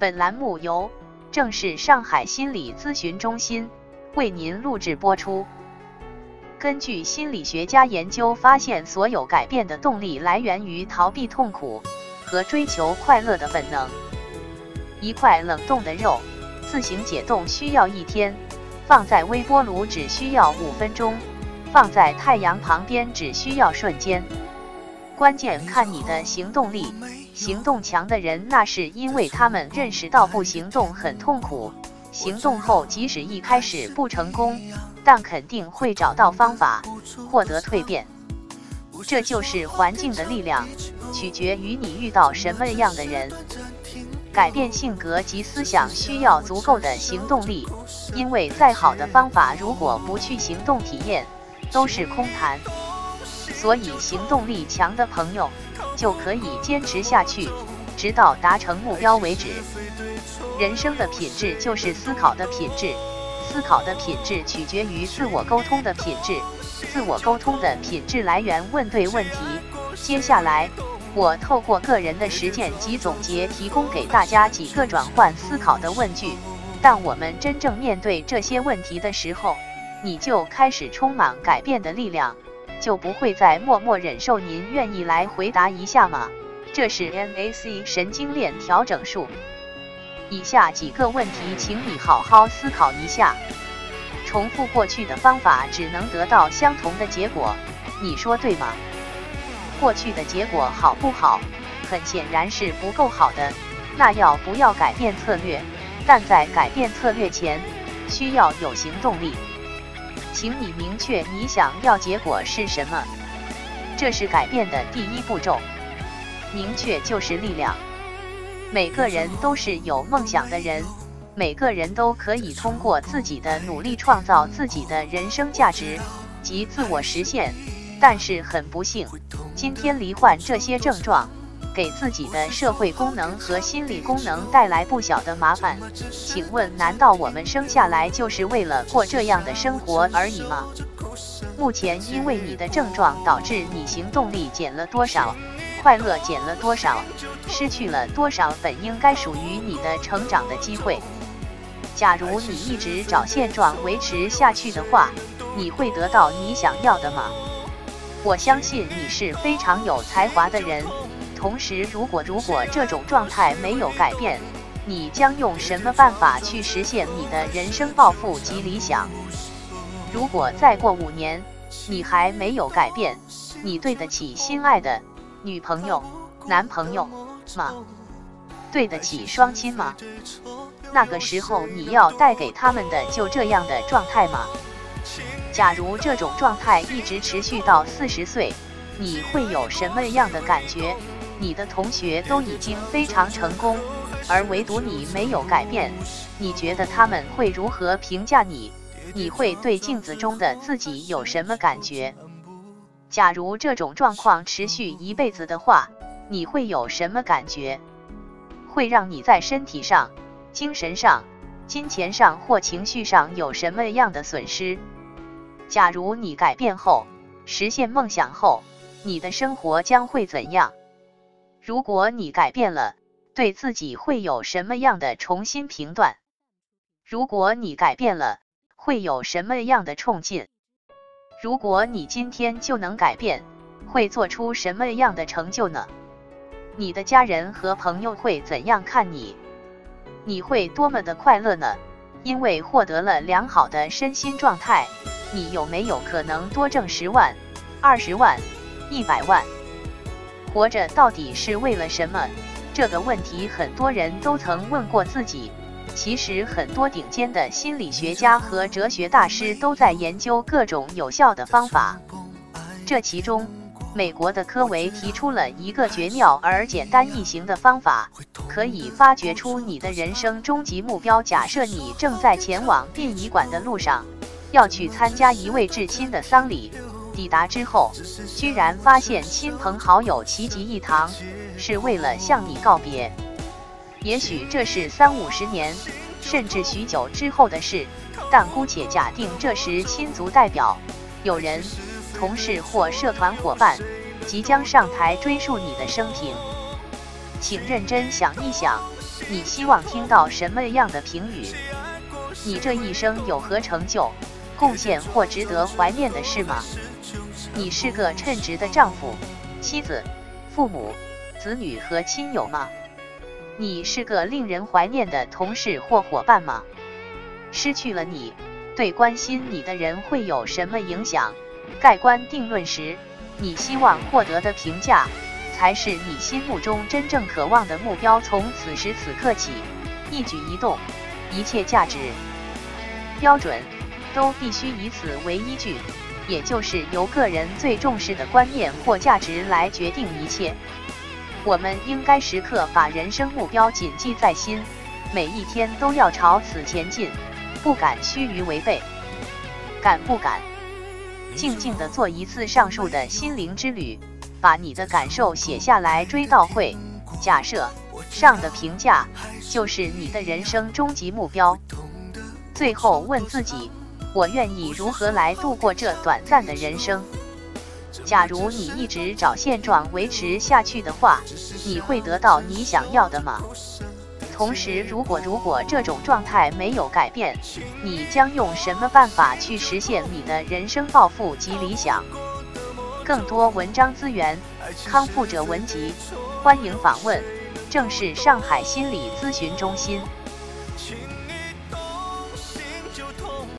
本栏目由正是上海心理咨询中心为您录制播出。根据心理学家研究发现，所有改变的动力来源于逃避痛苦和追求快乐的本能。一块冷冻的肉自行解冻需要一天，放在微波炉只需要五分钟，放在太阳旁边只需要瞬间。关键看你的行动力。行动强的人，那是因为他们认识到不行动很痛苦，行动后即使一开始不成功，但肯定会找到方法获得蜕变。这就是环境的力量，取决于你遇到什么样的人。改变性格及思想需要足够的行动力，因为再好的方法如果不去行动体验，都是空谈。所以行动力强的朋友。就可以坚持下去，直到达成目标为止。人生的品质就是思考的品质，思考的品质取决于自我沟通的品质，自我沟通的品质来源问对问题。接下来，我透过个人的实践及总结，提供给大家几个转换思考的问句。当我们真正面对这些问题的时候，你就开始充满改变的力量。就不会再默默忍受。您愿意来回答一下吗？这是 NAC 神经链调整术。以下几个问题，请你好好思考一下。重复过去的方法只能得到相同的结果，你说对吗？过去的结果好不好？很显然是不够好的。那要不要改变策略？但在改变策略前，需要有行动力。请你明确你想要结果是什么，这是改变的第一步骤。明确就是力量。每个人都是有梦想的人，每个人都可以通过自己的努力创造自己的人生价值及自我实现。但是很不幸，今天罹患这些症状。给自己的社会功能和心理功能带来不小的麻烦。请问，难道我们生下来就是为了过这样的生活而已吗？目前，因为你的症状导致你行动力减了多少，快乐减了多少，失去了多少本应该属于你的成长的机会？假如你一直找现状维持下去的话，你会得到你想要的吗？我相信你是非常有才华的人。同时，如果如果这种状态没有改变，你将用什么办法去实现你的人生抱负及理想？如果再过五年，你还没有改变，你对得起心爱的女朋友、男朋友吗？对得起双亲吗？那个时候你要带给他们的就这样的状态吗？假如这种状态一直持续到四十岁，你会有什么样的感觉？你的同学都已经非常成功，而唯独你没有改变，你觉得他们会如何评价你？你会对镜子中的自己有什么感觉？假如这种状况持续一辈子的话，你会有什么感觉？会让你在身体上、精神上、金钱上或情绪上有什么样的损失？假如你改变后，实现梦想后，你的生活将会怎样？如果你改变了，对自己会有什么样的重新评断？如果你改变了，会有什么样的冲劲？如果你今天就能改变，会做出什么样的成就呢？你的家人和朋友会怎样看你？你会多么的快乐呢？因为获得了良好的身心状态，你有没有可能多挣十万、二十万、一百万？活着到底是为了什么？这个问题很多人都曾问过自己。其实，很多顶尖的心理学家和哲学大师都在研究各种有效的方法。这其中，美国的科维提出了一个绝妙而简单易行的方法，可以发掘出你的人生终极目标。假设你正在前往殡仪馆的路上，要去参加一位至亲的丧礼。抵达之后，居然发现亲朋好友齐集一堂，是为了向你告别。也许这是三五十年，甚至许久之后的事，但姑且假定这时亲族代表、友人、同事或社团伙伴即将上台追溯你的生平。请认真想一想，你希望听到什么样的评语？你这一生有何成就、贡献或值得怀念的事吗？你是个称职的丈夫、妻子、父母、子女和亲友吗？你是个令人怀念的同事或伙伴吗？失去了你，对关心你的人会有什么影响？盖棺定论时，你希望获得的评价，才是你心目中真正渴望的目标。从此时此刻起，一举一动，一切价值标准，都必须以此为依据，也就是由个人最重视的观念或价值来决定一切。我们应该时刻把人生目标谨记在心，每一天都要朝此前进，不敢须臾违背。敢不敢？静静地做一次上述的心灵之旅，把你的感受写下来追悼会。假设上的评价就是你的人生终极目标。最后问自己：我愿意如何来度过这短暂的人生？假如你一直找现状维持下去的话，你会得到你想要的吗？同时，如果如果这种状态没有改变，你将用什么办法去实现你的人生抱负及理想？更多文章资源，康复者文集，欢迎访问正是上海心理咨询中心。